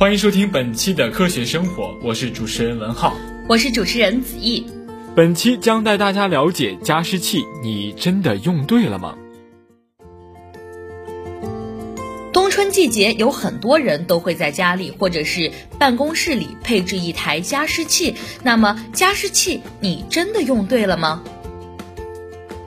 欢迎收听本期的科学生活，我是主持人文浩。我是主持人子毅。本期将带大家了解加湿器，你真的用对了吗？冬春季节，有很多人都会在家里或者是办公室里配置一台加湿器。那么，加湿器你真的用对了吗？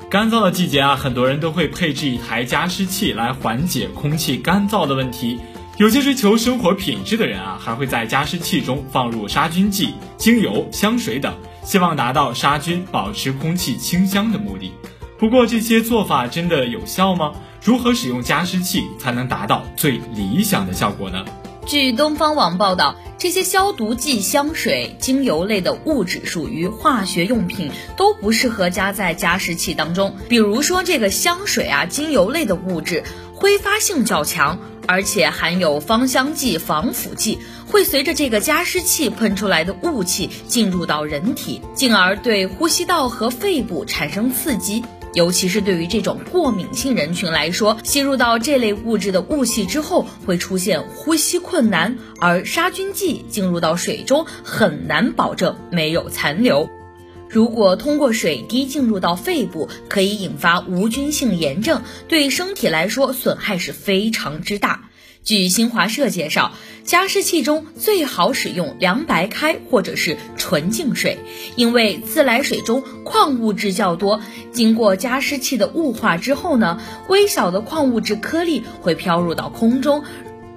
干燥的季节啊，很多人都会配置一台加湿器来缓解空气干燥的问题。有些追求生活品质的人啊，还会在加湿器中放入杀菌剂、精油、香水等，希望达到杀菌、保持空气清香的目的。不过，这些做法真的有效吗？如何使用加湿器才能达到最理想的效果呢？据东方网报道，这些消毒剂、香水、精油类的物质属于化学用品，都不适合加在加湿器当中。比如说，这个香水啊、精油类的物质，挥发性较强，而且含有芳香剂、防腐剂，会随着这个加湿器喷出来的雾气进入到人体，进而对呼吸道和肺部产生刺激。尤其是对于这种过敏性人群来说，吸入到这类物质的雾气之后，会出现呼吸困难，而杀菌剂进入到水中很难保证没有残留。如果通过水滴进入到肺部，可以引发无菌性炎症，对身体来说损害是非常之大。据新华社介绍，加湿器中最好使用凉白开或者是纯净水，因为自来水中矿物质较多，经过加湿器的雾化之后呢，微小的矿物质颗粒会飘入到空中。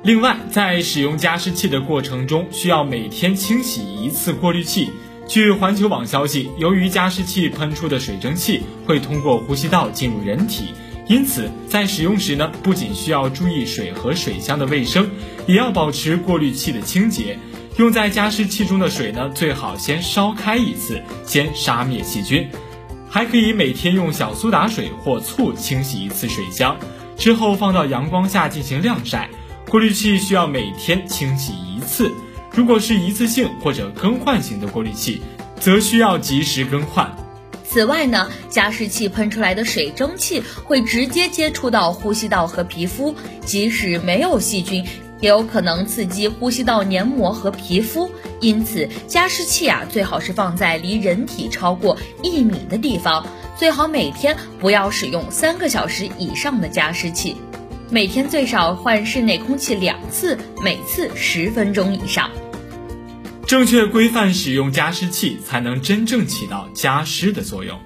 另外，在使用加湿器的过程中，需要每天清洗一次过滤器。据环球网消息，由于加湿器喷出的水蒸气会通过呼吸道进入人体。因此，在使用时呢，不仅需要注意水和水箱的卫生，也要保持过滤器的清洁。用在加湿器中的水呢，最好先烧开一次，先杀灭细菌。还可以每天用小苏打水或醋清洗一次水箱，之后放到阳光下进行晾晒。过滤器需要每天清洗一次。如果是一次性或者更换型的过滤器，则需要及时更换。此外呢，加湿器喷出来的水蒸气会直接接触到呼吸道和皮肤，即使没有细菌，也有可能刺激呼吸道黏膜和皮肤。因此，加湿器啊最好是放在离人体超过一米的地方，最好每天不要使用三个小时以上的加湿器，每天最少换室内空气两次，每次十分钟以上。正确规范使用加湿器，才能真正起到加湿的作用。